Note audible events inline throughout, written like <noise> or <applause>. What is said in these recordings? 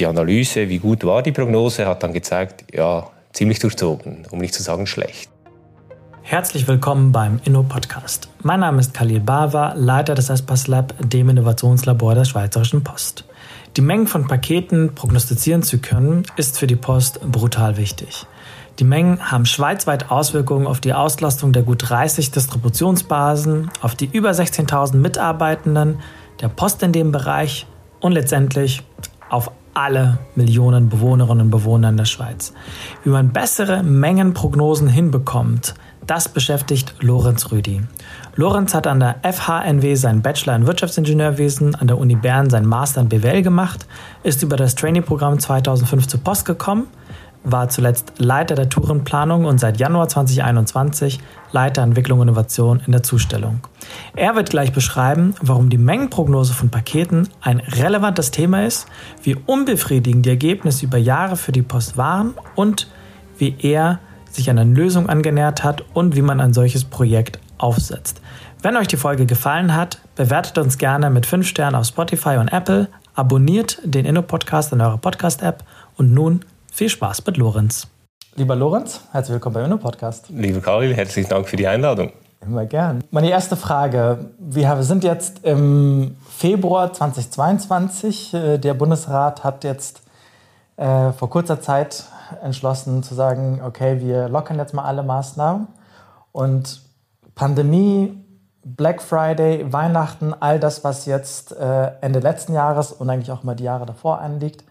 die Analyse, wie gut war die Prognose, hat dann gezeigt, ja, ziemlich durchzogen, um nicht zu sagen schlecht. Herzlich willkommen beim Inno-Podcast. Mein Name ist Khalil Bava, Leiter des Espas Lab, dem Innovationslabor der Schweizerischen Post. Die Mengen von Paketen prognostizieren zu können, ist für die Post brutal wichtig. Die Mengen haben schweizweit Auswirkungen auf die Auslastung der gut 30 Distributionsbasen, auf die über 16.000 Mitarbeitenden der Post in dem Bereich und letztendlich auf alle Millionen Bewohnerinnen und Bewohner in der Schweiz. Wie man bessere Mengenprognosen hinbekommt, das beschäftigt Lorenz Rüdi. Lorenz hat an der FHNW seinen Bachelor in Wirtschaftsingenieurwesen, an der Uni Bern seinen Master in BWL gemacht, ist über das Trainee-Programm 2005 zur Post gekommen, war zuletzt Leiter der Tourenplanung und seit Januar 2021 Leiter Entwicklung und Innovation in der Zustellung. Er wird gleich beschreiben, warum die Mengenprognose von Paketen ein relevantes Thema ist, wie unbefriedigend die Ergebnisse über Jahre für die Post waren und wie er sich einer Lösung angenähert hat und wie man ein solches Projekt aufsetzt. Wenn euch die Folge gefallen hat, bewertet uns gerne mit 5 Sternen auf Spotify und Apple, abonniert den Inno-Podcast in eurer Podcast-App und nun viel Spaß mit Lorenz. Lieber Lorenz, herzlich willkommen beim Inno-Podcast. Lieber Karl, herzlichen Dank für die Einladung. Immer gern. Meine erste Frage. Wir sind jetzt im Februar 2022. Äh, der Bundesrat hat jetzt äh, vor kurzer Zeit entschlossen zu sagen, okay, wir lockern jetzt mal alle Maßnahmen. Und Pandemie, Black Friday, Weihnachten, all das, was jetzt äh, Ende letzten Jahres und eigentlich auch mal die Jahre davor anliegt,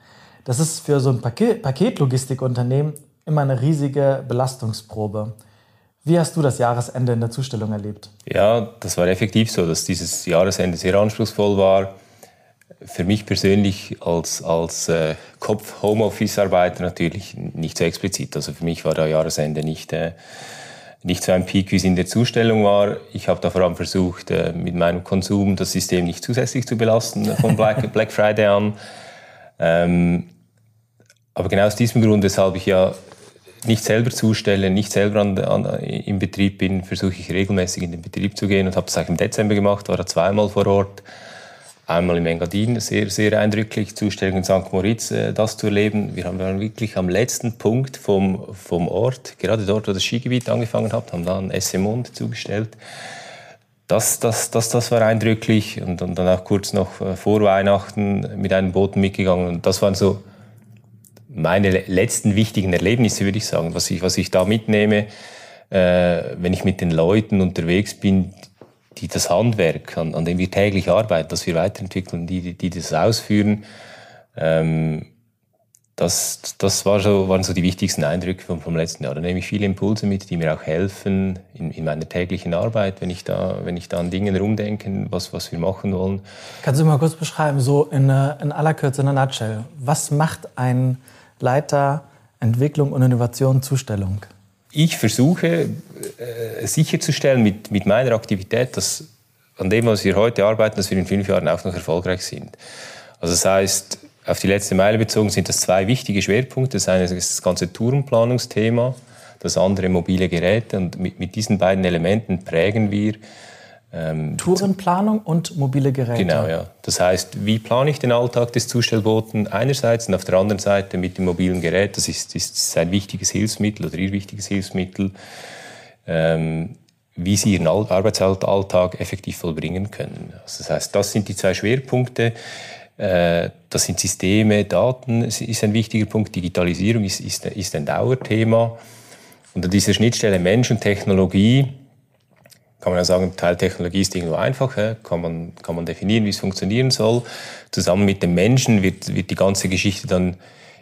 das ist für so ein Paket Paketlogistikunternehmen immer eine riesige Belastungsprobe. Wie hast du das Jahresende in der Zustellung erlebt? Ja, das war effektiv so, dass dieses Jahresende sehr anspruchsvoll war für mich persönlich als, als äh, Kopf-Homeoffice-Arbeiter natürlich nicht so explizit. Also für mich war da Jahresende nicht, äh, nicht so ein Peak, wie es in der Zustellung war. Ich habe da vor allem versucht, äh, mit meinem Konsum das System nicht zusätzlich zu belasten von Black, <laughs> Black Friday an. Ähm, aber genau aus diesem Grund, weshalb ich ja nicht selber zustelle, nicht selber an, an, im Betrieb bin, versuche ich regelmäßig in den Betrieb zu gehen und habe das eigentlich im Dezember gemacht, war da zweimal vor Ort einmal im Engadin, sehr, sehr eindrücklich, Zustellung in St. Moritz, äh, das zu erleben. Wir haben wirklich am letzten Punkt vom, vom Ort, gerade dort, wo das Skigebiet angefangen hat, haben dann Essemond zugestellt. Das, das, das, das war eindrücklich. Und, und dann auch kurz noch äh, vor Weihnachten mit einem Boten mitgegangen. Und das waren so meine letzten wichtigen Erlebnisse, würde ich sagen, was ich, was ich da mitnehme, äh, wenn ich mit den Leuten unterwegs bin, die das Handwerk, an, an dem wir täglich arbeiten, das wir weiterentwickeln, die, die das ausführen, ähm, das, das war so, waren so die wichtigsten Eindrücke vom, vom letzten Jahr. Da nehme ich viele Impulse mit, die mir auch helfen in, in meiner täglichen Arbeit, wenn ich da, wenn ich da an Dingen rumdenke, was, was wir machen wollen. Kannst du mal kurz beschreiben, so in, äh, in aller Kürze, in einer Nutshell, was macht ein Leiter Entwicklung und Innovation Zustellung? ich versuche äh, sicherzustellen mit, mit meiner Aktivität, dass an dem, was wir heute arbeiten, dass wir in fünf Jahren auch noch erfolgreich sind. Also das heißt, auf die letzte Meile bezogen sind das zwei wichtige Schwerpunkte. Das eine ist das ganze Tourenplanungsthema, das andere mobile Geräte. Und mit, mit diesen beiden Elementen prägen wir ähm, Tourenplanung und mobile Geräte. Genau, ja. Das heißt, wie plane ich den Alltag des Zustellboten einerseits und auf der anderen Seite mit dem mobilen Gerät, das ist, ist ein wichtiges Hilfsmittel oder ihr wichtiges Hilfsmittel, ähm, wie sie ihren Arbeitsalltag effektiv vollbringen können. Also das heißt, das sind die zwei Schwerpunkte. Äh, das sind Systeme, Daten ist ein wichtiger Punkt, Digitalisierung ist, ist, ist ein Dauerthema. Und an dieser Schnittstelle Mensch und Technologie kann man ja sagen, Teiltechnologie ist irgendwo einfach, kann, man, kann man definieren, wie es funktionieren soll. Zusammen mit dem Menschen wird, wird die ganze Geschichte dann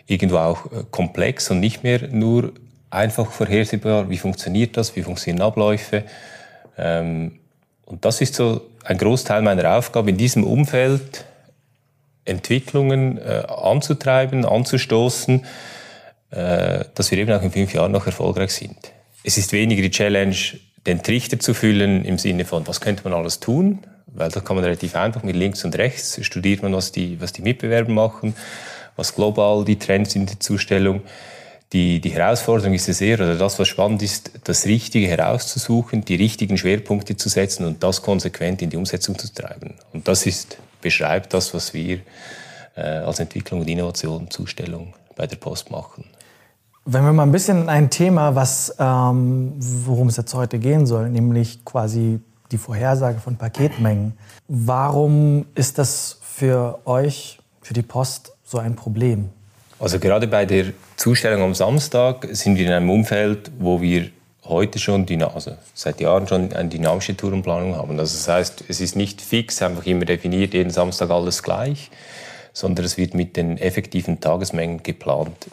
irgendwo auch äh, komplex und nicht mehr nur einfach vorhersehbar, wie funktioniert das, wie funktionieren Abläufe. Ähm, und das ist so ein Großteil meiner Aufgabe, in diesem Umfeld Entwicklungen äh, anzutreiben, anzustoßen, äh, dass wir eben auch in fünf Jahren noch erfolgreich sind. Es ist weniger die Challenge, den Trichter zu füllen im Sinne von, was könnte man alles tun? Weil da kann man relativ einfach mit links und rechts studiert man, was die, was die Mitbewerber machen, was global die Trends in der Zustellung. Die, die Herausforderung ist es eher, oder das, was spannend ist, das Richtige herauszusuchen, die richtigen Schwerpunkte zu setzen und das konsequent in die Umsetzung zu treiben. Und das ist, beschreibt das, was wir äh, als Entwicklung und Innovation Zustellung bei der Post machen. Wenn wir mal ein bisschen in ein Thema, was, ähm, worum es jetzt heute gehen soll, nämlich quasi die Vorhersage von Paketmengen. Warum ist das für euch, für die Post, so ein Problem? Also gerade bei der Zustellung am Samstag sind wir in einem Umfeld, wo wir heute schon, also seit Jahren schon eine dynamische Tourenplanung haben. Also das heißt, es ist nicht fix, einfach immer definiert, jeden Samstag alles gleich, sondern es wird mit den effektiven Tagesmengen geplant,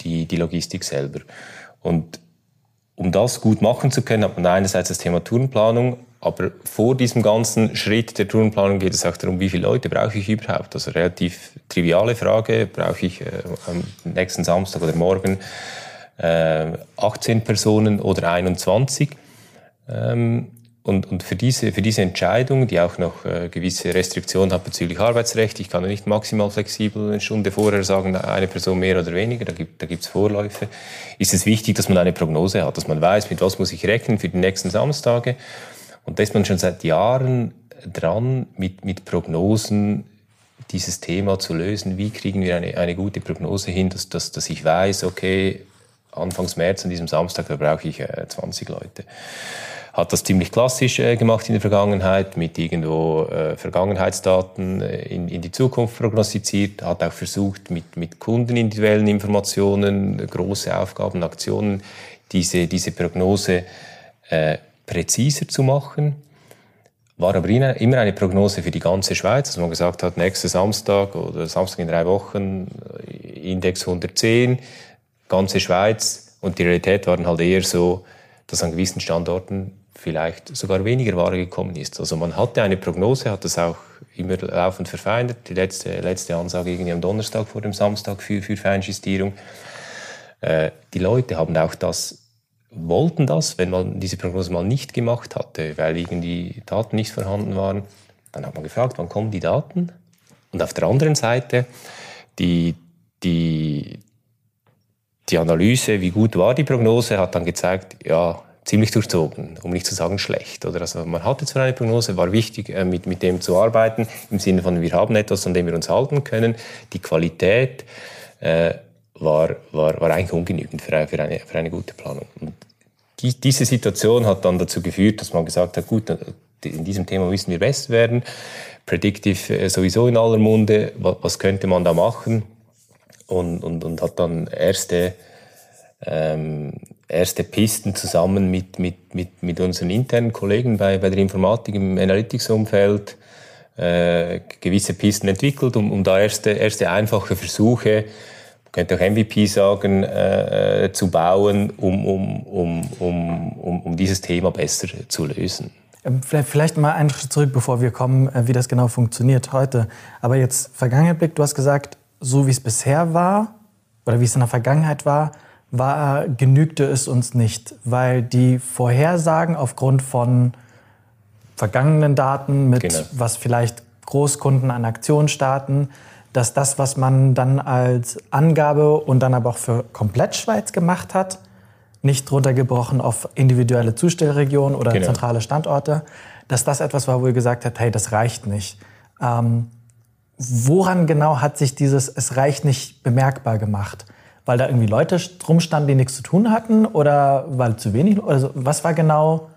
die, die Logistik selber. Und um das gut machen zu können, hat man einerseits das Thema Tourenplanung, aber vor diesem ganzen Schritt der Tourenplanung geht es auch darum, wie viele Leute brauche ich überhaupt. Also relativ triviale Frage, brauche ich äh, am nächsten Samstag oder morgen 18 Personen oder 21? Ähm, und, und für, diese, für diese Entscheidung, die auch noch äh, gewisse Restriktionen hat bezüglich Arbeitsrecht, ich kann nicht maximal flexibel eine Stunde vorher sagen, eine Person mehr oder weniger, da gibt es da Vorläufe, ist es wichtig, dass man eine Prognose hat, dass man weiß, mit was muss ich rechnen für die nächsten Samstage. Und da ist man schon seit Jahren dran, mit, mit Prognosen dieses Thema zu lösen. Wie kriegen wir eine, eine gute Prognose hin, dass, dass, dass ich weiß, okay, Anfangs März an diesem Samstag, da brauche ich äh, 20 Leute hat das ziemlich klassisch äh, gemacht in der Vergangenheit, mit irgendwo äh, Vergangenheitsdaten äh, in, in, die Zukunft prognostiziert, hat auch versucht, mit, mit kundenindividuellen Informationen, große Aufgaben, Aktionen, diese, diese Prognose äh, präziser zu machen. War aber immer eine Prognose für die ganze Schweiz, dass man gesagt hat, nächster Samstag oder Samstag in drei Wochen, äh, Index 110, ganze Schweiz. Und die Realität waren halt eher so, dass an gewissen Standorten vielleicht sogar weniger Ware gekommen ist. Also man hatte eine Prognose, hat das auch immer laufend verfeinert. Die letzte, letzte Ansage irgendwie am Donnerstag vor dem Samstag für, für Feinjustierung. Äh, die Leute haben auch das, wollten das, wenn man diese Prognose mal nicht gemacht hatte, weil irgendwie Daten nicht vorhanden waren. Dann hat man gefragt, wann kommen die Daten? Und auf der anderen Seite, die, die, die Analyse, wie gut war die Prognose, hat dann gezeigt, ja, ziemlich durchzogen, um nicht zu sagen schlecht. Oder? Also man hatte zwar eine Prognose, war wichtig, äh, mit, mit dem zu arbeiten, im Sinne von, wir haben etwas, an dem wir uns halten können. Die Qualität äh, war, war, war eigentlich ungenügend für für eine, für eine gute Planung. Und die, diese Situation hat dann dazu geführt, dass man gesagt hat, gut, in diesem Thema müssen wir besser werden. Predictive äh, sowieso in aller Munde, was, was könnte man da machen? Und, und, und hat dann erste ähm, erste Pisten zusammen mit, mit, mit, mit unseren internen Kollegen bei, bei der Informatik im Analytics-Umfeld äh, gewisse Pisten entwickelt, um, um da erste, erste einfache Versuche, man könnte auch MVP sagen, äh, äh, zu bauen, um, um, um, um, um, um dieses Thema besser zu lösen. Ähm, vielleicht mal einen Schritt zurück, bevor wir kommen, äh, wie das genau funktioniert heute. Aber jetzt Vergangenheit du hast gesagt, so wie es bisher war oder wie es in der Vergangenheit war, war, genügte es uns nicht, weil die Vorhersagen aufgrund von vergangenen Daten mit genau. was vielleicht Großkunden an Aktionen starten, dass das, was man dann als Angabe und dann aber auch für komplett Schweiz gemacht hat, nicht runtergebrochen auf individuelle Zustellregionen oder genau. zentrale Standorte, dass das etwas war, wo ihr gesagt habt, hey, das reicht nicht. Ähm, woran genau hat sich dieses Es reicht nicht bemerkbar gemacht? weil da irgendwie Leute rumstanden, die nichts zu tun hatten oder weil zu wenig? Also was war genau,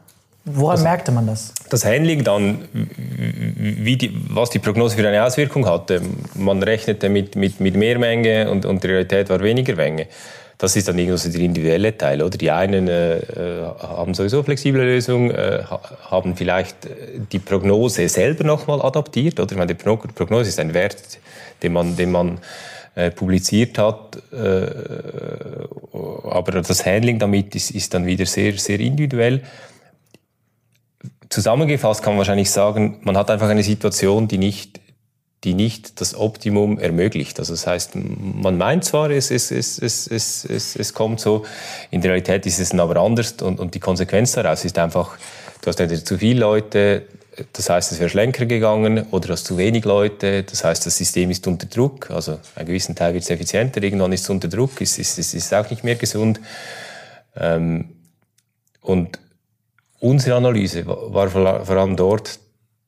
woran das, merkte man das? Das Handling dann, wie die, was die Prognose für eine Auswirkung hatte. Man rechnete mit, mit, mit mehr Menge und, und die Realität war weniger Menge. Das ist dann irgendwie der individuelle Teil, oder? Die einen äh, äh haben sowieso flexible Lösungen, äh, haben vielleicht äh, die Prognose selber nochmal adaptiert, oder? Ich meine, die Prognose ist ein Wert, den man, den man äh, publiziert hat. Äh, aber das Handling damit ist, ist dann wieder sehr, sehr individuell. Zusammengefasst kann man wahrscheinlich sagen, man hat einfach eine Situation, die nicht, die nicht das Optimum ermöglicht. Also das heißt, man meint zwar, es, es, es, es, es, es, es kommt so, in der Realität ist es aber anders und, und die Konsequenz daraus ist einfach, du hast entweder zu viele Leute, das heißt, es wäre schlenker gegangen oder hast zu wenig Leute. Das heißt, das System ist unter Druck. Also einen gewissen Teil wird es effizienter, irgendwann ist es unter Druck, ist, ist, ist, ist auch nicht mehr gesund. Ähm, und unsere Analyse war vor allem dort,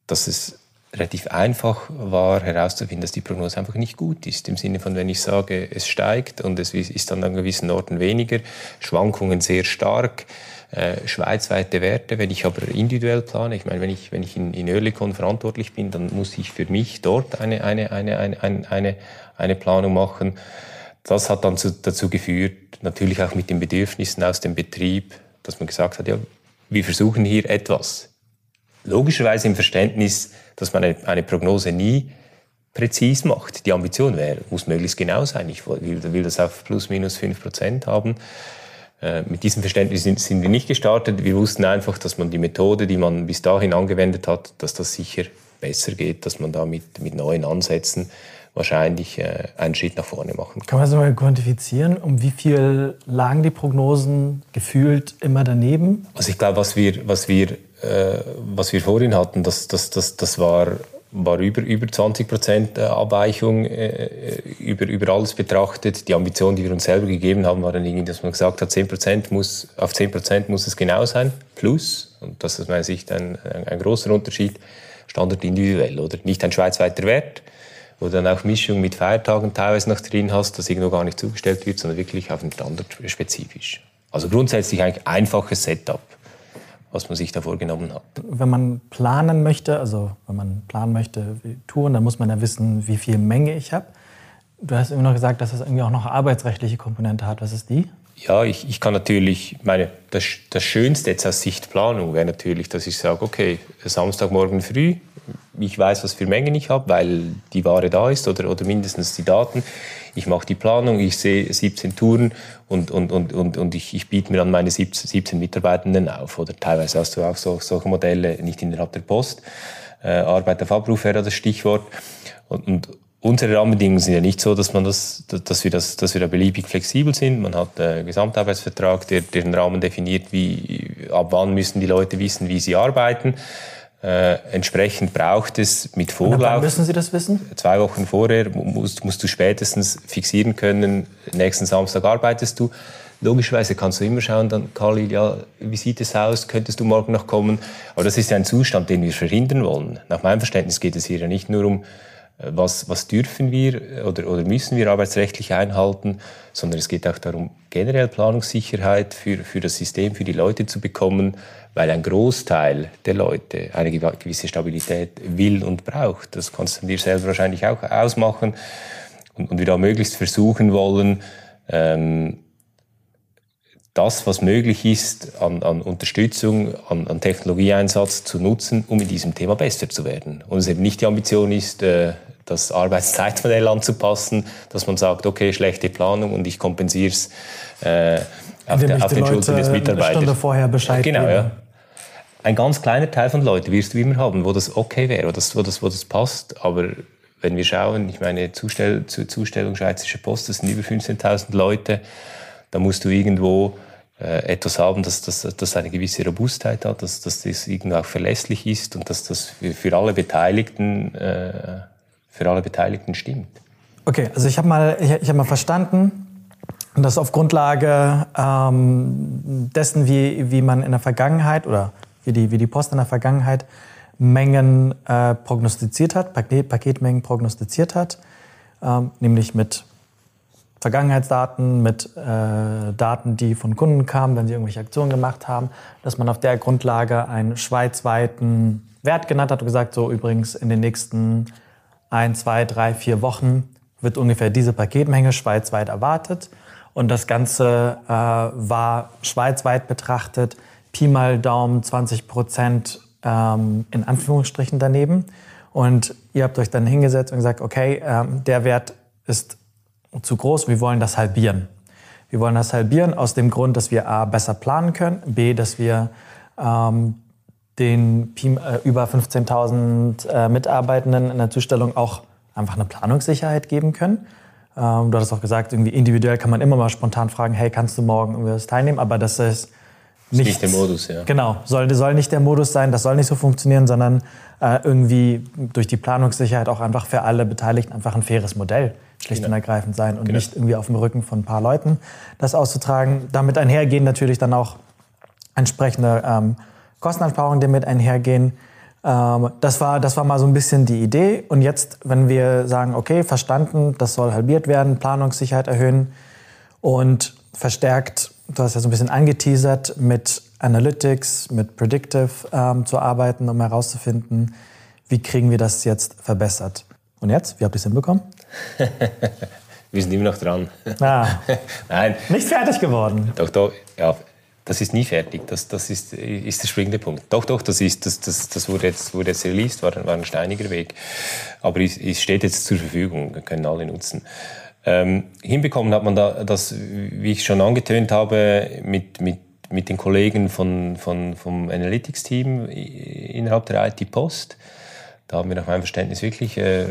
dass es relativ einfach war herauszufinden, dass die Prognose einfach nicht gut ist. Im Sinne von, wenn ich sage, es steigt und es ist dann an gewissen Orten weniger, Schwankungen sehr stark, äh, schweizweite Werte. Wenn ich aber individuell plane, ich meine, wenn ich, wenn ich in, in Oerlikon verantwortlich bin, dann muss ich für mich dort eine, eine, eine, eine, eine, eine Planung machen. Das hat dann zu, dazu geführt, natürlich auch mit den Bedürfnissen aus dem Betrieb, dass man gesagt hat, ja, wir versuchen hier etwas. Logischerweise im Verständnis, dass man eine, eine Prognose nie präzis macht. Die Ambition wäre, muss möglichst genau sein. Ich will, will das auf plus minus fünf Prozent haben. Äh, mit diesem Verständnis sind, sind wir nicht gestartet. Wir wussten einfach, dass man die Methode, die man bis dahin angewendet hat, dass das sicher besser geht, dass man da mit, mit neuen Ansätzen wahrscheinlich äh, einen Schritt nach vorne machen kann. Kann man das mal quantifizieren? Um wie viel lagen die Prognosen gefühlt immer daneben? Also ich glaube, was wir, was wir, äh, was wir vorhin hatten, das, das, das, das war war über, über 20 Prozent äh, Abweichung äh, über, über alles betrachtet. Die Ambition, die wir uns selber gegeben haben, war dann irgendwie, dass man gesagt hat, 10 Prozent muss, auf 10 Prozent muss es genau sein, plus, und das ist aus meiner Sicht ein, ein, ein großer Unterschied, Standard individuell, oder? Nicht ein schweizweiter Wert, wo du dann auch Mischung mit Feiertagen teilweise noch drin hast, das irgendwo gar nicht zugestellt wird, sondern wirklich auf den Standard spezifisch. Also grundsätzlich eigentlich einfaches Setup was man sich da vorgenommen hat. Wenn man planen möchte, also wenn man planen möchte, Touren, dann muss man ja wissen, wie viel Menge ich habe. Du hast immer noch gesagt, dass das irgendwie auch noch eine arbeitsrechtliche Komponente hat. Was ist die? Ja, ich, ich kann natürlich, meine, das, das Schönste jetzt aus Sicht Planung wäre natürlich, dass ich sage, okay, Samstagmorgen früh, ich weiß, was für Mengen ich habe, weil die Ware da ist oder, oder mindestens die Daten. Ich mache die Planung, ich sehe 17 Touren und, und, und, und, und ich, ich biete mir dann meine 17 Mitarbeitenden auf. Oder teilweise hast du auch so, solche Modelle nicht innerhalb der Post. Äh, Arbeit auf Abruf wäre das Stichwort. Und, und unsere Rahmenbedingungen sind ja nicht so, dass, man das, dass, wir, das, dass wir da beliebig flexibel sind. Man hat einen Gesamtarbeitsvertrag, der, der den Rahmen definiert, wie, ab wann müssen die Leute wissen, wie sie arbeiten. Äh, entsprechend braucht es mit Vorlauf. Wann müssen Sie das wissen? Zwei Wochen vorher musst, musst du spätestens fixieren können, nächsten Samstag arbeitest du. Logischerweise kannst du immer schauen, dann, Khalil, ja, wie sieht es aus, könntest du morgen noch kommen? Aber das ist ja ein Zustand, den wir verhindern wollen. Nach meinem Verständnis geht es hier ja nicht nur um was, was dürfen wir oder, oder müssen wir arbeitsrechtlich einhalten, sondern es geht auch darum, generell Planungssicherheit für, für das System, für die Leute zu bekommen, weil ein Großteil der Leute eine gewisse Stabilität will und braucht. Das kannst du dir selber wahrscheinlich auch ausmachen. Und, und wir da möglichst versuchen wollen, ähm, das, was möglich ist, an, an Unterstützung, an, an, Technologieeinsatz zu nutzen, um in diesem Thema besser zu werden. Und es eben nicht die Ambition ist, äh, das Arbeitszeitmodell anzupassen, dass man sagt, okay, schlechte Planung und ich kompensiere es äh, auf, der, auf den Schultern des Mitarbeiters. Eine Stunde vorher Bescheid Genau, geben. ja. Ein ganz kleiner Teil von Leuten wirst du immer haben, wo das okay wäre, wo das, wo das, wo das passt, aber wenn wir schauen, ich meine, Zustell Zustellung Schweizerische Post, das sind über 15.000 Leute, da musst du irgendwo äh, etwas haben, dass das dass eine gewisse Robustheit hat, dass, dass das irgendwo auch verlässlich ist und dass das für, für alle Beteiligten äh, für alle Beteiligten stimmt. Okay, also ich habe mal ich, ich habe mal verstanden, dass auf Grundlage ähm, dessen, wie, wie man in der Vergangenheit oder wie die, wie die Post in der Vergangenheit Mengen äh, prognostiziert hat, Paket, Paketmengen prognostiziert hat, ähm, nämlich mit Vergangenheitsdaten, mit äh, Daten, die von Kunden kamen, wenn sie irgendwelche Aktionen gemacht haben, dass man auf der Grundlage einen schweizweiten Wert genannt hat und gesagt, so übrigens in den nächsten ein, zwei, drei, vier Wochen wird ungefähr diese Paketmenge schweizweit erwartet. Und das Ganze äh, war schweizweit betrachtet Pi mal Daumen 20 Prozent ähm, in Anführungsstrichen daneben. Und ihr habt euch dann hingesetzt und gesagt, okay, ähm, der Wert ist zu groß, wir wollen das halbieren. Wir wollen das halbieren aus dem Grund, dass wir A, besser planen können, B, dass wir ähm, den äh, über 15.000 äh, Mitarbeitenden in der Zustellung auch einfach eine Planungssicherheit geben können. Ähm, du hast auch gesagt, irgendwie individuell kann man immer mal spontan fragen, hey, kannst du morgen irgendwas teilnehmen? Aber das ist nicht, nicht der Modus, ja. Genau, soll, soll nicht der Modus sein, das soll nicht so funktionieren, sondern äh, irgendwie durch die Planungssicherheit auch einfach für alle Beteiligten einfach ein faires Modell schlicht genau. und ergreifend sein und genau. nicht irgendwie auf dem Rücken von ein paar Leuten das auszutragen. Damit einhergehen natürlich dann auch entsprechende ähm, Kosteneinsparungen, die mit einhergehen. Ähm, das, war, das war mal so ein bisschen die Idee. Und jetzt, wenn wir sagen, okay, verstanden, das soll halbiert werden, Planungssicherheit erhöhen und verstärkt, du hast ja so ein bisschen angeteasert, mit Analytics, mit Predictive ähm, zu arbeiten, um herauszufinden, wie kriegen wir das jetzt verbessert. Und jetzt, wie habt ihr es hinbekommen? <laughs> wir sind immer noch dran. Ah, <laughs> Nein. Nicht fertig geworden. Doch, doch, ja, das ist nie fertig. Das, das ist, ist der springende Punkt. Doch, doch, das, ist, das, das, das wurde, jetzt, wurde jetzt released, war, war ein steiniger Weg. Aber es, es steht jetzt zur Verfügung, können alle nutzen. Ähm, hinbekommen hat man da, das, wie ich schon angetönt habe, mit, mit, mit den Kollegen von, von, vom Analytics-Team innerhalb der IT Post. Da haben wir nach meinem Verständnis wirklich äh,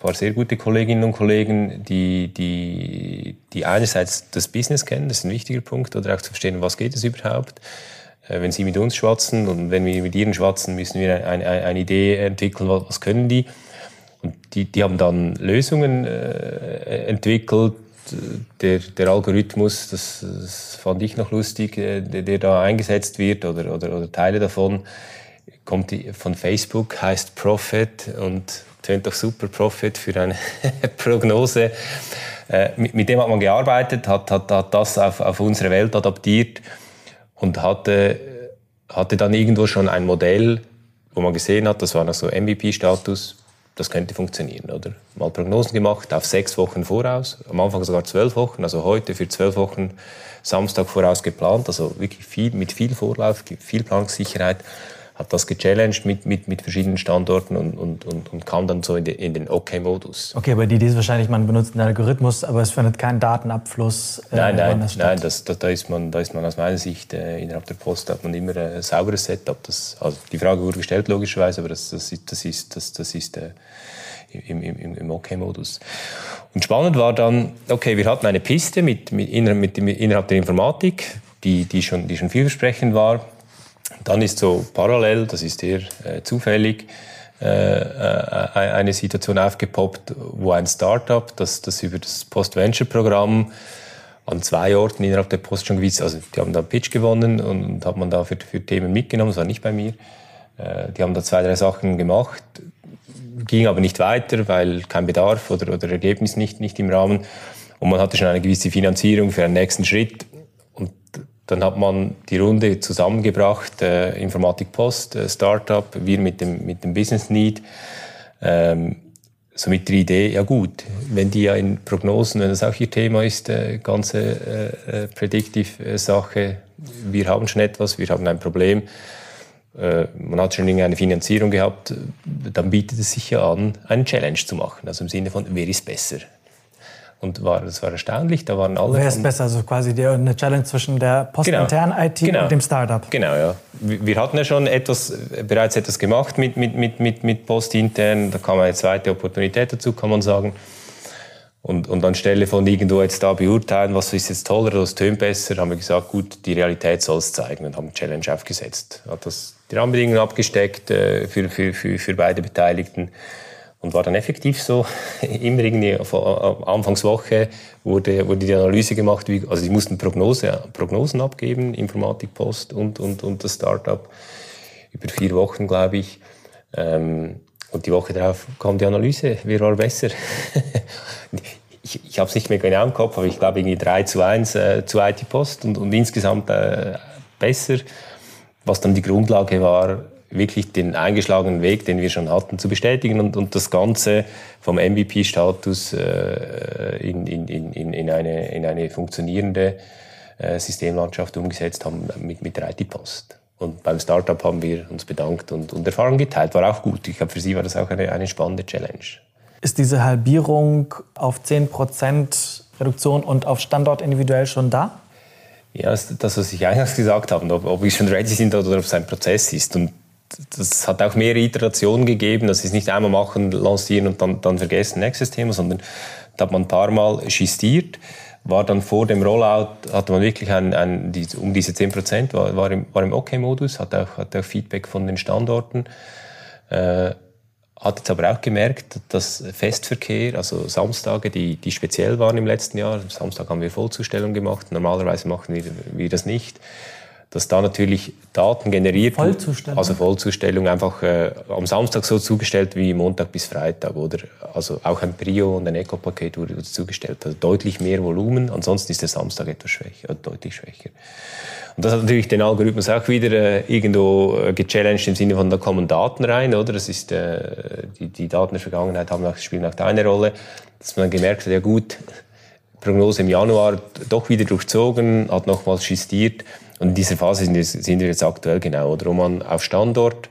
paar sehr gute Kolleginnen und Kollegen, die, die, die einerseits das Business kennen, das ist ein wichtiger Punkt, oder auch zu verstehen, was geht es überhaupt. Äh, wenn sie mit uns schwatzen und wenn wir mit ihnen schwatzen, müssen wir eine, eine, eine Idee entwickeln, was, was, können die. Und die, die haben dann Lösungen äh, entwickelt. Der, der Algorithmus, das, das fand ich noch lustig, äh, der, der da eingesetzt wird oder, oder, oder Teile davon, kommt von Facebook, heißt Profit und tönt doch super Profit für eine <laughs> Prognose. Äh, mit, mit, dem hat man gearbeitet, hat, hat, hat das auf, auf unsere Welt adaptiert und hatte, hatte dann irgendwo schon ein Modell, wo man gesehen hat, das war noch so MVP-Status, das könnte funktionieren, oder? Mal Prognosen gemacht auf sechs Wochen voraus, am Anfang sogar zwölf Wochen, also heute für zwölf Wochen Samstag voraus geplant, also wirklich viel, mit viel Vorlauf, viel Planungssicherheit hat das gechallenged mit, mit, mit verschiedenen Standorten und, und, und, und kam dann so in, de, in den OK-Modus. Okay, aber die Idee ist wahrscheinlich, man benutzt einen Algorithmus, aber es findet keinen Datenabfluss. Äh, nein, nein, das nein das, da, da, ist man, da ist man aus meiner Sicht äh, innerhalb der Post hat man immer ein sauberes Setup. Das, also die Frage wurde gestellt logischerweise, aber das, das, das ist, das, das ist äh, im, im, im OK-Modus. Und spannend war dann, okay, wir hatten eine Piste mit, mit, mit, mit innerhalb der Informatik, die, die, schon, die schon vielversprechend war dann ist so parallel, das ist eher äh, zufällig, äh, äh, eine Situation aufgepoppt, wo ein Startup, das, das über das Post-Venture-Programm an zwei Orten innerhalb der Post schon gewiss, also die haben da einen Pitch gewonnen und, und hat man da für, für Themen mitgenommen, das war nicht bei mir. Äh, die haben da zwei, drei Sachen gemacht, ging aber nicht weiter, weil kein Bedarf oder, oder Ergebnis nicht, nicht im Rahmen. Und man hatte schon eine gewisse Finanzierung für einen nächsten Schritt. Dann hat man die Runde zusammengebracht, äh, Informatik Post, äh, Startup, wir mit dem, mit dem Business Need. Ähm, so mit der Idee, ja gut, wenn die ja in Prognosen, wenn das auch ihr Thema ist, äh, ganze äh, äh Predictive-Sache, wir haben schon etwas, wir haben ein Problem, äh, man hat schon eine Finanzierung gehabt, dann bietet es sich ja an, einen Challenge zu machen. Also im Sinne von, wer ist besser? Und war, das war erstaunlich, da waren alle... Wer ist besser? Also quasi die, eine Challenge zwischen der postinternen genau. IT genau. und dem Startup. Genau, ja. Wir hatten ja schon etwas, bereits etwas gemacht mit, mit, mit, mit, mit postintern. Da kam eine zweite Opportunität dazu, kann man sagen. Und, und anstelle von irgendwo jetzt da beurteilen, was ist jetzt toller oder was tönt besser, haben wir gesagt, gut, die Realität soll es zeigen und haben eine Challenge aufgesetzt. Hat das die Rahmenbedingungen abgesteckt äh, für, für, für, für beide Beteiligten und war dann effektiv so. <laughs> Immer irgendwie auf, Anfangswoche wurde, wurde die Analyse gemacht, wie, also die mussten Prognose, Prognosen abgeben, Informatik Post und, und, und das Startup. Über vier Wochen, glaube ich. Ähm, und die Woche darauf kam die Analyse, wer war besser. <laughs> ich ich habe es nicht mehr genau im Kopf, aber ich glaube irgendwie 3 zu 1 äh, zu IT Post und, und insgesamt äh, besser. Was dann die Grundlage war, wirklich den eingeschlagenen Weg, den wir schon hatten, zu bestätigen und, und das Ganze vom MVP-Status äh, in, in, in, in, eine, in eine funktionierende äh, Systemlandschaft umgesetzt haben mit, mit der IT-Post. Und beim Startup haben wir uns bedankt und, und Erfahrung geteilt. War auch gut. Ich glaube, für Sie war das auch eine, eine spannende Challenge. Ist diese Halbierung auf 10% Reduktion und auf Standort individuell schon da? Ja, das, was ich eingangs gesagt habe, ob, ob wir schon ready sind oder ob es ein Prozess ist. Und das hat auch mehrere Iterationen gegeben. Das ist nicht einmal machen, lancieren und dann, dann vergessen, nächstes Thema, sondern da hat man ein paar Mal justiert. War dann vor dem Rollout, hatte man wirklich ein, ein, um diese 10 Prozent, war, war im, war im OK-Modus, hat auch, hat auch Feedback von den Standorten. Äh, hat jetzt aber auch gemerkt, dass Festverkehr, also Samstage, die, die speziell waren im letzten Jahr, Samstag haben wir Vollzustellung gemacht, normalerweise machen wir, wir das nicht dass da natürlich Daten generiert Vollzustellung. Also Vollzustellung einfach äh, am Samstag so zugestellt wie Montag bis Freitag, oder? Also auch ein Prio und ein Eco-Paket wurde zugestellt. Also deutlich mehr Volumen. Ansonsten ist der Samstag etwas schwächer, äh, deutlich schwächer. Und das hat natürlich den Algorithmus auch wieder äh, irgendwo äh, gechallenged im Sinne von, da kommen Daten rein, oder? Das ist, äh, die, die Daten der Vergangenheit haben auch, spielen auch da eine Rolle. Dass man gemerkt hat, ja gut, Prognose im Januar doch wieder durchzogen, hat nochmals justiert. Und in dieser Phase sind wir, jetzt aktuell genau, oder wo man auf Standort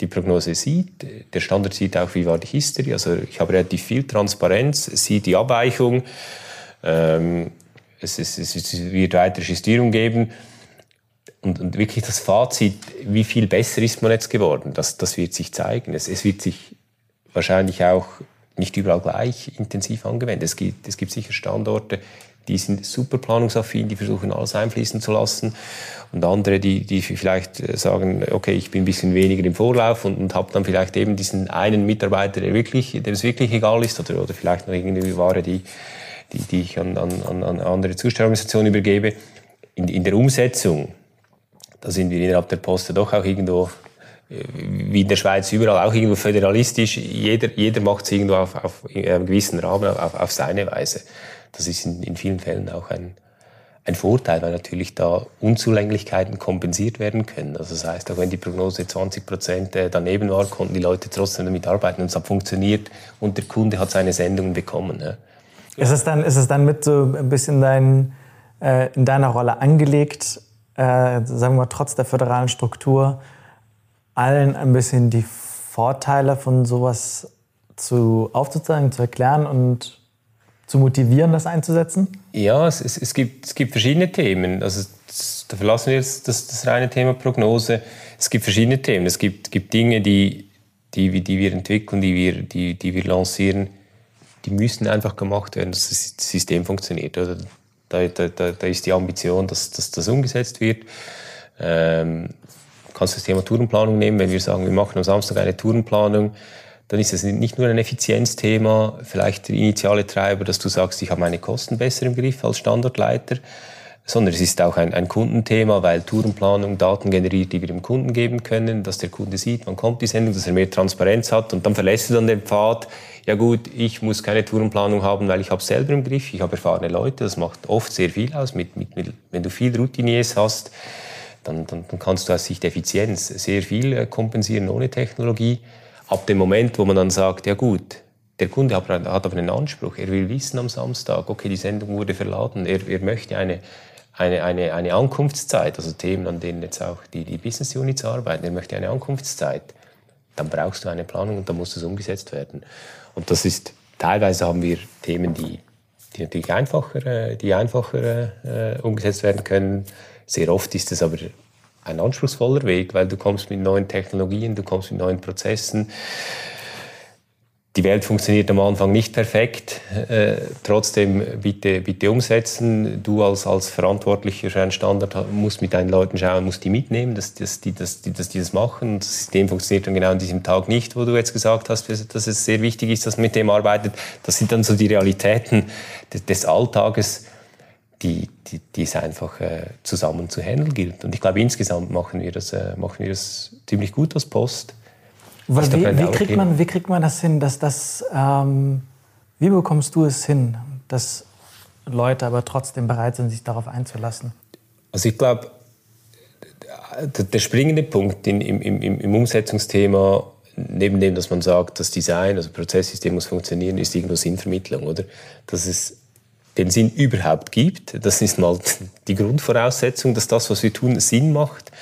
die Prognose sieht. Der Standort sieht auch, wie war die History. Also ich habe relativ viel Transparenz, sieht die Abweichung. Ähm, es, es, es, wird weitere Justierung geben. Und, und, wirklich das Fazit, wie viel besser ist man jetzt geworden, das, das wird sich zeigen. Es, es wird sich wahrscheinlich auch nicht überall gleich intensiv angewendet. Es gibt, es gibt sicher Standorte, die sind super planungsaffin, die versuchen alles einfließen zu lassen. Und andere, die, die vielleicht sagen, okay, ich bin ein bisschen weniger im Vorlauf und, und habe dann vielleicht eben diesen einen Mitarbeiter, der wirklich, dem es wirklich egal ist, oder, oder vielleicht noch irgendwie Ware, die, die, die ich an, an, an andere Zustellorganisationen übergebe. In, in der Umsetzung, da sind wir innerhalb der Poste doch auch irgendwo wie in der Schweiz überall auch irgendwo föderalistisch. Jeder, jeder macht es irgendwo auf, auf einem gewissen Rahmen, auf, auf seine Weise. Das ist in, in vielen Fällen auch ein, ein Vorteil, weil natürlich da Unzulänglichkeiten kompensiert werden können. Also das heißt, auch wenn die Prognose 20 Prozent äh, daneben war, konnten die Leute trotzdem damit arbeiten und es hat funktioniert und der Kunde hat seine Sendungen bekommen. Ja. Ist, es dann, ist es dann mit so ein bisschen dein, äh, in deiner Rolle angelegt, äh, sagen wir trotz der föderalen Struktur, allen ein bisschen die Vorteile von sowas zu, aufzuzeigen, zu erklären und zu motivieren, das einzusetzen? Ja, es, es, es, gibt, es gibt verschiedene Themen. Also, da verlassen wir jetzt das, das reine Thema Prognose. Es gibt verschiedene Themen. Es gibt, gibt Dinge, die, die, die wir entwickeln, die wir, die, die wir lancieren, die müssen einfach gemacht werden, dass das System funktioniert. Oder? Da, da, da ist die Ambition, dass, dass das umgesetzt wird. Ähm, kannst das Thema Tourenplanung nehmen. Wenn wir sagen, wir machen am Samstag eine Tourenplanung, dann ist es nicht nur ein Effizienzthema, vielleicht der initiale Treiber, dass du sagst, ich habe meine Kosten besser im Griff als Standortleiter, sondern es ist auch ein, ein Kundenthema, weil Tourenplanung Daten generiert, die wir dem Kunden geben können, dass der Kunde sieht, wann kommt die Sendung, dass er mehr Transparenz hat und dann verlässt er dann den Pfad, ja gut, ich muss keine Tourenplanung haben, weil ich habe selber im Griff, ich habe erfahrene Leute, das macht oft sehr viel aus, mit, mit, mit, wenn du viel Routiniers hast, dann, dann, dann kannst du aus Sicht Effizienz sehr viel äh, kompensieren ohne Technologie. Ab dem Moment, wo man dann sagt, ja gut, der Kunde hat, aber einen Anspruch, er will wissen am Samstag, okay, die Sendung wurde verladen, er, er möchte eine, eine, eine, eine Ankunftszeit, also Themen, an denen jetzt auch die, die Business Units arbeiten, er möchte eine Ankunftszeit, dann brauchst du eine Planung und dann muss das umgesetzt werden. Und das ist, teilweise haben wir Themen, die, die natürlich einfacher, äh, die einfacher äh, umgesetzt werden können. Sehr oft ist es aber ein anspruchsvoller Weg, weil du kommst mit neuen Technologien, du kommst mit neuen Prozessen. Die Welt funktioniert am Anfang nicht perfekt. Äh, trotzdem bitte, bitte umsetzen. Du als, als Verantwortlicher für einen Standard musst mit deinen Leuten schauen, musst die mitnehmen, dass, dass, die, dass, die, dass die das machen. Das System funktioniert dann genau an diesem Tag nicht, wo du jetzt gesagt hast, dass es sehr wichtig ist, dass man mit dem arbeitet. Das sind dann so die Realitäten des, des Alltages die, die, die es einfach äh, zusammen zu handeln gilt. Und ich glaube, insgesamt machen wir das, äh, machen wir das ziemlich gut als Post. Wie, wie, kriegt man, wie kriegt man das hin, dass das, ähm, wie bekommst du es hin, dass Leute aber trotzdem bereit sind, sich darauf einzulassen? Also ich glaube, der springende Punkt im, im, im, im Umsetzungsthema neben dem, dass man sagt, das Design, also Prozesssystem muss funktionieren, ist irgendwo Sinnvermittlung, oder? Dass es den Sinn überhaupt gibt. Das ist mal <laughs> die Grundvoraussetzung, dass das, was wir tun, Sinn macht.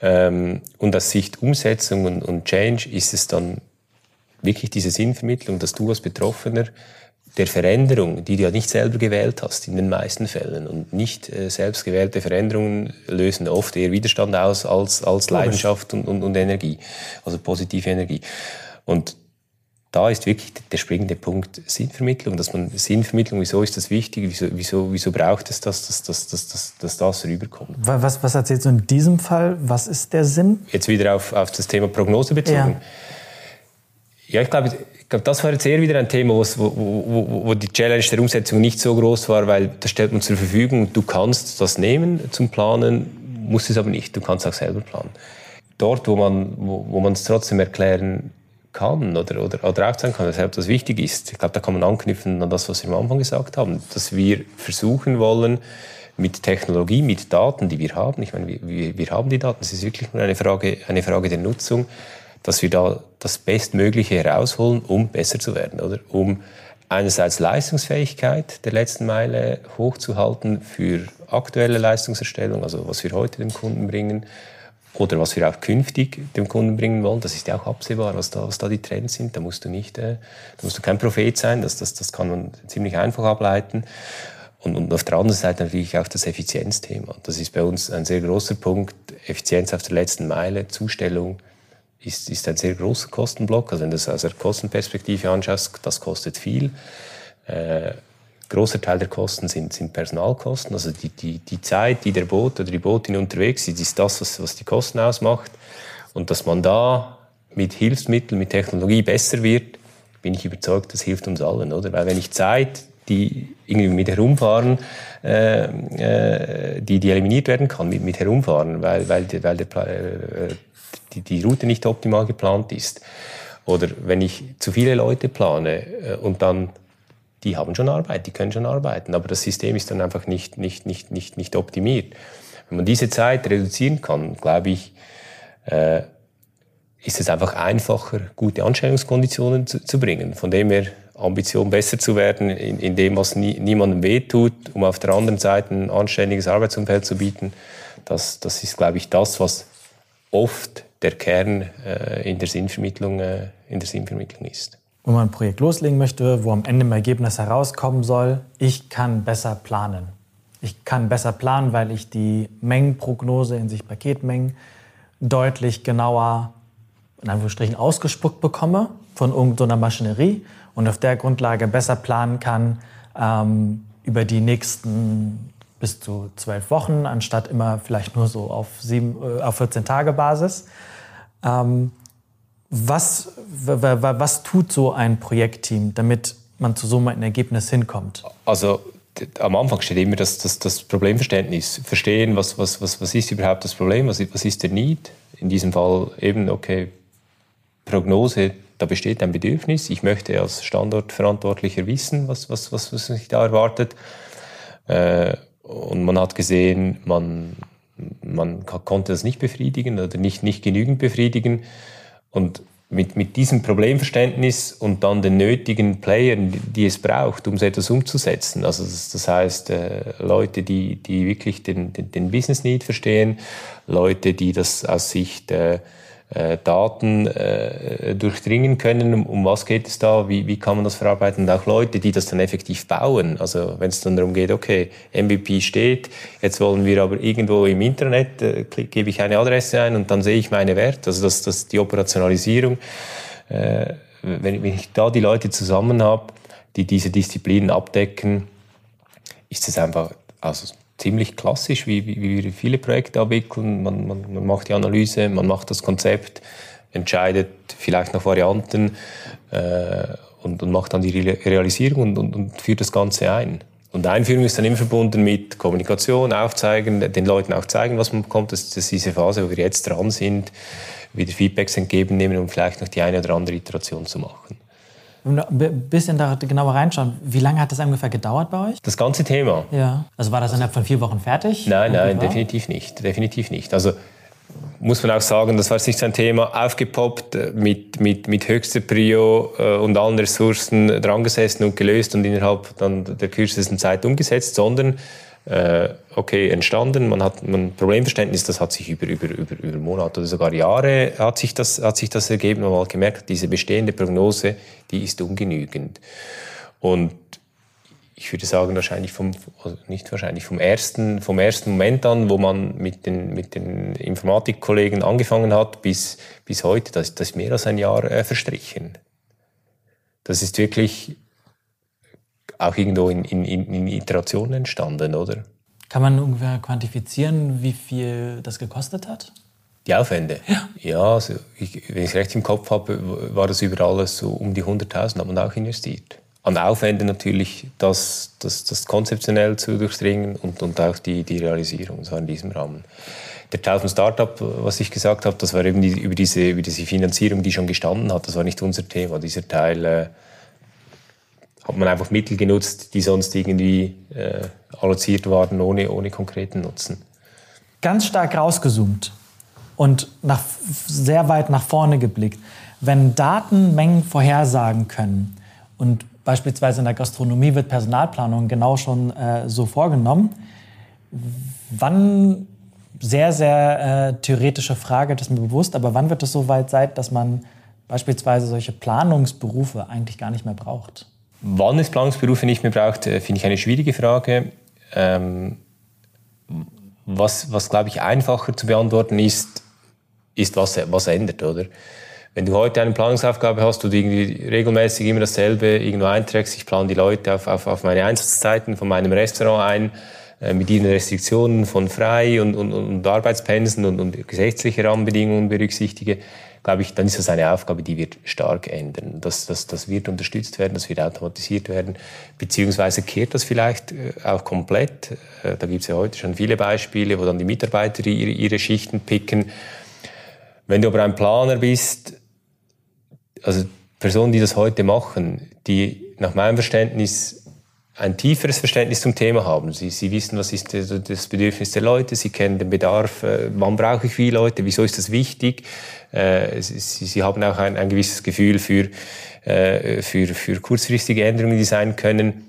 Ähm, und aus Sicht Umsetzung und, und Change ist es dann wirklich diese Sinnvermittlung, dass du als Betroffener der Veränderung, die du ja nicht selber gewählt hast, in den meisten Fällen. Und nicht äh, selbst gewählte Veränderungen lösen oft eher Widerstand aus als, als Leidenschaft und, und, und Energie, also positive Energie. Und da ist wirklich der springende Punkt Sinnvermittlung, dass man Sinnvermittlung, wieso ist das wichtig, wieso, wieso, wieso braucht es das, dass, dass, dass, dass, dass das rüberkommt. Was, was erzählst du in diesem Fall? Was ist der Sinn? Jetzt wieder auf, auf das Thema Prognose bezogen. Ja, ja ich glaube, ich glaube, das war jetzt eher wieder ein Thema, wo, wo, wo die Challenge der Umsetzung nicht so groß war, weil das stellt man zur Verfügung, du kannst das nehmen zum Planen, musst es aber nicht, du kannst auch selber planen. Dort, wo man wo, wo es trotzdem erklären kann oder, oder, oder aufzeigen kann, weshalb das wichtig ist, ich glaube, da kann man anknüpfen an das, was wir am Anfang gesagt haben, dass wir versuchen wollen, mit Technologie, mit Daten, die wir haben, ich meine, wir, wir haben die Daten, es ist wirklich nur eine Frage, eine Frage der Nutzung, dass wir da das Bestmögliche herausholen, um besser zu werden, oder? Um einerseits Leistungsfähigkeit der letzten Meile hochzuhalten für aktuelle Leistungserstellung, also was wir heute dem Kunden bringen, oder was wir auch künftig dem Kunden bringen wollen. Das ist ja auch absehbar, was da, was da die Trends sind. Da musst du nicht, äh, da musst du kein Prophet sein. Das, das, das kann man ziemlich einfach ableiten. Und, und auf der anderen Seite natürlich auch das Effizienzthema. Das ist bei uns ein sehr großer Punkt. Effizienz auf der letzten Meile, Zustellung ist, ist ein sehr großer Kostenblock. Also wenn du das aus der Kostenperspektive anschaust, das kostet viel. Äh, großer Teil der Kosten sind, sind Personalkosten. Also die, die, die Zeit, die der Boot oder die Bootin unterwegs ist, ist das, was, was die Kosten ausmacht. Und dass man da mit Hilfsmitteln, mit Technologie besser wird, bin ich überzeugt, das hilft uns allen, oder? Weil wenn ich Zeit, die irgendwie mit herumfahren, äh, äh, die, die eliminiert werden kann mit, mit herumfahren, weil, weil, weil der, äh, die, die Route nicht optimal geplant ist. Oder wenn ich zu viele Leute plane äh, und dann die haben schon Arbeit, die können schon arbeiten, aber das System ist dann einfach nicht, nicht, nicht, nicht, nicht optimiert. Wenn man diese Zeit reduzieren kann, glaube ich, äh, ist es einfach einfacher, gute Anstellungskonditionen zu, zu bringen. Von dem her Ambition, besser zu werden in, in dem, was nie, niemandem wehtut, um auf der anderen Seite ein anständiges Arbeitsumfeld zu bieten. Das, das ist, glaube ich, das, was oft der Kern äh, in, der Sinnvermittlung, äh, in der Sinnvermittlung ist wenn man ein Projekt loslegen möchte, wo am Ende ein Ergebnis herauskommen soll, ich kann besser planen. Ich kann besser planen, weil ich die Mengenprognose in sich Paketmengen deutlich genauer in Anführungsstrichen ausgespuckt bekomme von irgendeiner Maschinerie und auf der Grundlage besser planen kann ähm, über die nächsten bis zu zwölf Wochen, anstatt immer vielleicht nur so auf, sieben, äh, auf 14 Tage Basis. Ähm, was, was tut so ein Projektteam, damit man zu so einem Ergebnis hinkommt? Also am Anfang steht immer das, das, das Problemverständnis. Verstehen, was, was, was, was ist überhaupt das Problem, was, was ist der Need? In diesem Fall eben, okay, Prognose, da besteht ein Bedürfnis. Ich möchte als Standortverantwortlicher wissen, was, was, was, was sich da erwartet. Äh, und man hat gesehen, man, man konnte das nicht befriedigen oder nicht, nicht genügend befriedigen. Und mit, mit diesem Problemverständnis und dann den nötigen Playern, die es braucht, um so etwas umzusetzen. Also das, das heißt, äh, Leute, die, die wirklich den, den, den Business Need verstehen, Leute, die das aus Sicht äh, äh, Daten äh, durchdringen können. Um, um, was geht es da? Wie, wie kann man das verarbeiten? Und auch Leute, die das dann effektiv bauen. Also wenn es dann darum geht, okay, MVP steht, jetzt wollen wir aber irgendwo im Internet, äh, gebe ich eine Adresse ein und dann sehe ich meine Werte. Also das, das die Operationalisierung. Äh, wenn, wenn ich da die Leute zusammen habe, die diese Disziplinen abdecken, ist es einfach also ziemlich klassisch, wie, wie, wir viele Projekte abwickeln. Man, man, man macht die Analyse, man macht das Konzept, entscheidet vielleicht nach Varianten äh, und, und, macht dann die Realisierung und, und, und, führt das Ganze ein. Und Einführung ist dann immer verbunden mit Kommunikation, aufzeigen, den Leuten auch zeigen, was man bekommt. Das, das ist diese Phase, wo wir jetzt dran sind, wieder Feedbacks entgegennehmen, um vielleicht noch die eine oder andere Iteration zu machen ein bisschen da genauer reinschauen, wie lange hat das ungefähr gedauert bei euch? Das ganze Thema? Ja. Also war das innerhalb von vier Wochen fertig? Nein, nein, definitiv nicht. Definitiv nicht. Also muss man auch sagen, das war nicht so ein Thema aufgepoppt, äh, mit, mit, mit höchster Prio äh, und allen Ressourcen drangesessen und gelöst und innerhalb dann der kürzesten Zeit umgesetzt, sondern äh, okay, entstanden. Man hat ein Problemverständnis, das hat sich über, über, über, über Monate oder sogar Jahre hat sich das, hat sich das ergeben. Man hat gemerkt, diese bestehende Prognose, die ist ungenügend. Und ich würde sagen, wahrscheinlich vom, also nicht wahrscheinlich, vom ersten, vom ersten Moment an, wo man mit den, mit den Informatikkollegen angefangen hat, bis, bis heute, das, das ist mehr als ein Jahr äh, verstrichen. Das ist wirklich auch irgendwo in, in, in Iterationen entstanden, oder? Kann man ungefähr quantifizieren, wie viel das gekostet hat? Die Aufwände? Ja. Ja, also ich, wenn ich es recht im Kopf habe, war das über alles so um die 100.000 hat man auch investiert. An Aufwände natürlich, das, das, das konzeptionell zu durchdringen und, und auch die, die Realisierung, so in diesem Rahmen. der Teil vom Startup, was ich gesagt habe, das war eben die, über, diese, über diese Finanzierung, die schon gestanden hat. Das war nicht unser Thema. Dieser Teil äh, hat man einfach Mittel genutzt, die sonst irgendwie äh, alloziert waren, ohne, ohne konkreten Nutzen. Ganz stark rausgezoomt und nach, sehr weit nach vorne geblickt. Wenn Daten Mengen vorhersagen können und beispielsweise in der Gastronomie wird Personalplanung genau schon äh, so vorgenommen, wann, sehr, sehr äh, theoretische Frage, das ist mir bewusst, aber wann wird es so weit sein, dass man beispielsweise solche Planungsberufe eigentlich gar nicht mehr braucht? Wann es Planungsberufe nicht mehr braucht, äh, finde ich eine schwierige Frage. Ähm, was, was glaube ich, einfacher zu beantworten ist, ist, was, was ändert, oder? Wenn du heute eine Planungsaufgabe hast, du irgendwie regelmäßig immer dasselbe irgendwo einträgst, ich plane die Leute auf, auf, auf meine Einsatzzeiten von meinem Restaurant ein, äh, mit ihren Restriktionen von frei und, und, und Arbeitspensen und, und gesetzliche Rahmenbedingungen berücksichtige, glaube ich, dann ist das eine Aufgabe, die wird stark ändern. Das, das, das wird unterstützt werden, das wird automatisiert werden, beziehungsweise kehrt das vielleicht äh, auch komplett. Äh, da gibt es ja heute schon viele Beispiele, wo dann die Mitarbeiter ihre, ihre Schichten picken. Wenn du aber ein Planer bist, also Personen, die das heute machen, die nach meinem Verständnis ein tieferes Verständnis zum Thema haben. Sie, sie wissen, was ist das Bedürfnis der Leute, sie kennen den Bedarf, äh, wann brauche ich wie Leute, wieso ist das wichtig. Äh, sie, sie haben auch ein, ein gewisses Gefühl für, äh, für, für kurzfristige Änderungen, die sein können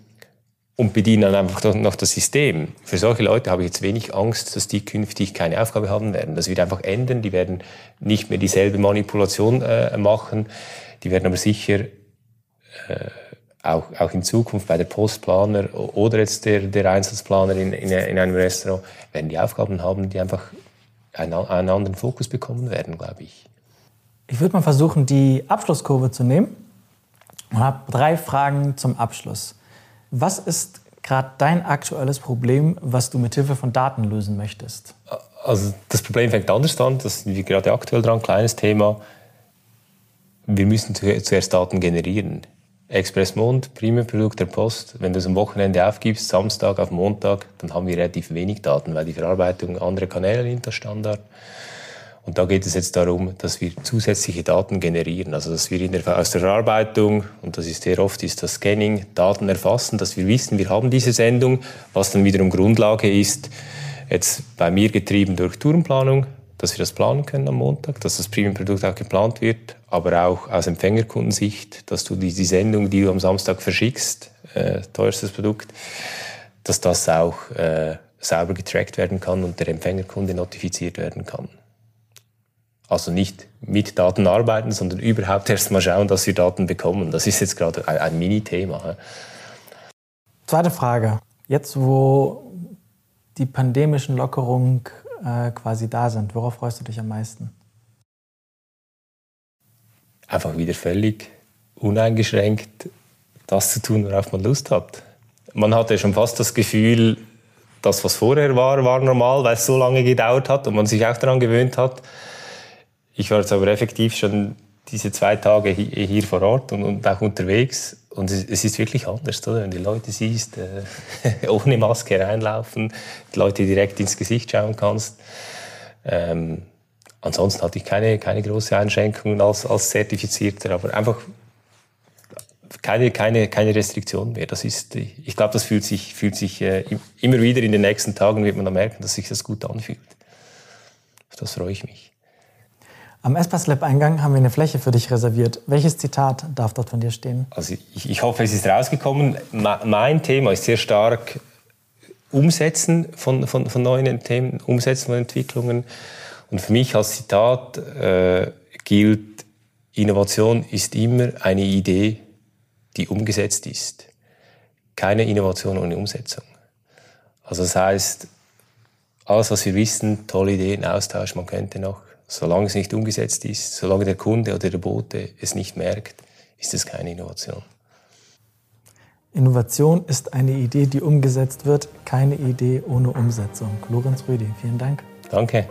und bedienen dann einfach noch das System. Für solche Leute habe ich jetzt wenig Angst, dass die künftig keine Aufgabe haben werden. Das wird einfach ändern, die werden nicht mehr dieselbe Manipulation machen, die werden aber sicher auch, auch in Zukunft bei der Postplaner oder jetzt der, der Einsatzplaner in, in, in einem Restaurant, werden die Aufgaben haben, die einfach einen, einen anderen Fokus bekommen werden, glaube ich. Ich würde mal versuchen, die Abschlusskurve zu nehmen und habe drei Fragen zum Abschluss. Was ist gerade dein aktuelles Problem, was du mit Hilfe von Daten lösen möchtest? Also das Problem fängt anders an, das sind wir gerade aktuell dran, kleines Thema. Wir müssen zuerst Daten generieren. Express Mond, Premium-Produkt der Post, wenn du es am Wochenende aufgibst, Samstag auf Montag, dann haben wir relativ wenig Daten, weil die Verarbeitung andere Kanäle nimmt als Standard. Und da geht es jetzt darum, dass wir zusätzliche Daten generieren. Also, dass wir der, aus der Verarbeitung, und das ist sehr oft, ist das Scanning, Daten erfassen, dass wir wissen, wir haben diese Sendung, was dann wiederum Grundlage ist, jetzt bei mir getrieben durch Tourenplanung, dass wir das planen können am Montag, dass das Premium-Produkt auch geplant wird, aber auch aus Empfängerkundensicht, dass du die, die Sendung, die du am Samstag verschickst, äh, teuerstes Produkt, dass das auch äh, sauber getrackt werden kann und der Empfängerkunde notifiziert werden kann. Also nicht mit Daten arbeiten, sondern überhaupt erst mal schauen, dass wir Daten bekommen. Das ist jetzt gerade ein, ein Mini-Thema. Zweite Frage. Jetzt, wo die pandemischen Lockerungen äh, quasi da sind? Worauf freust du dich am meisten? Einfach wieder völlig uneingeschränkt das zu tun, worauf man Lust hat. Man hatte schon fast das Gefühl, das, was vorher war, war normal, weil es so lange gedauert hat und man sich auch daran gewöhnt hat. Ich war jetzt aber effektiv schon diese zwei Tage hier vor Ort und, und auch unterwegs. Und es, es, ist wirklich anders, oder? wenn du die Leute siehst, äh, <laughs> ohne Maske reinlaufen, die Leute direkt ins Gesicht schauen kannst. Ähm, ansonsten hatte ich keine, keine große Einschränkungen als, als Zertifizierter, aber einfach keine, keine, keine Restriktion mehr. Das ist, ich glaube, das fühlt sich, fühlt sich äh, immer wieder in den nächsten Tagen wird man dann merken, dass sich das gut anfühlt. das freue ich mich. Am Espas Lab Eingang haben wir eine Fläche für dich reserviert. Welches Zitat darf dort von dir stehen? Also ich, ich hoffe, es ist rausgekommen. Mein Thema ist sehr stark Umsetzen von, von, von neuen Themen, Umsetzen von Entwicklungen. Und für mich als Zitat äh, gilt, Innovation ist immer eine Idee, die umgesetzt ist. Keine Innovation ohne Umsetzung. Also das heißt, alles, was wir wissen, tolle Ideen, Austausch, man könnte noch Solange es nicht umgesetzt ist, solange der Kunde oder der Bote es nicht merkt, ist es keine Innovation. Innovation ist eine Idee, die umgesetzt wird, keine Idee ohne Umsetzung. Lorenz Rüdi, vielen Dank. Danke.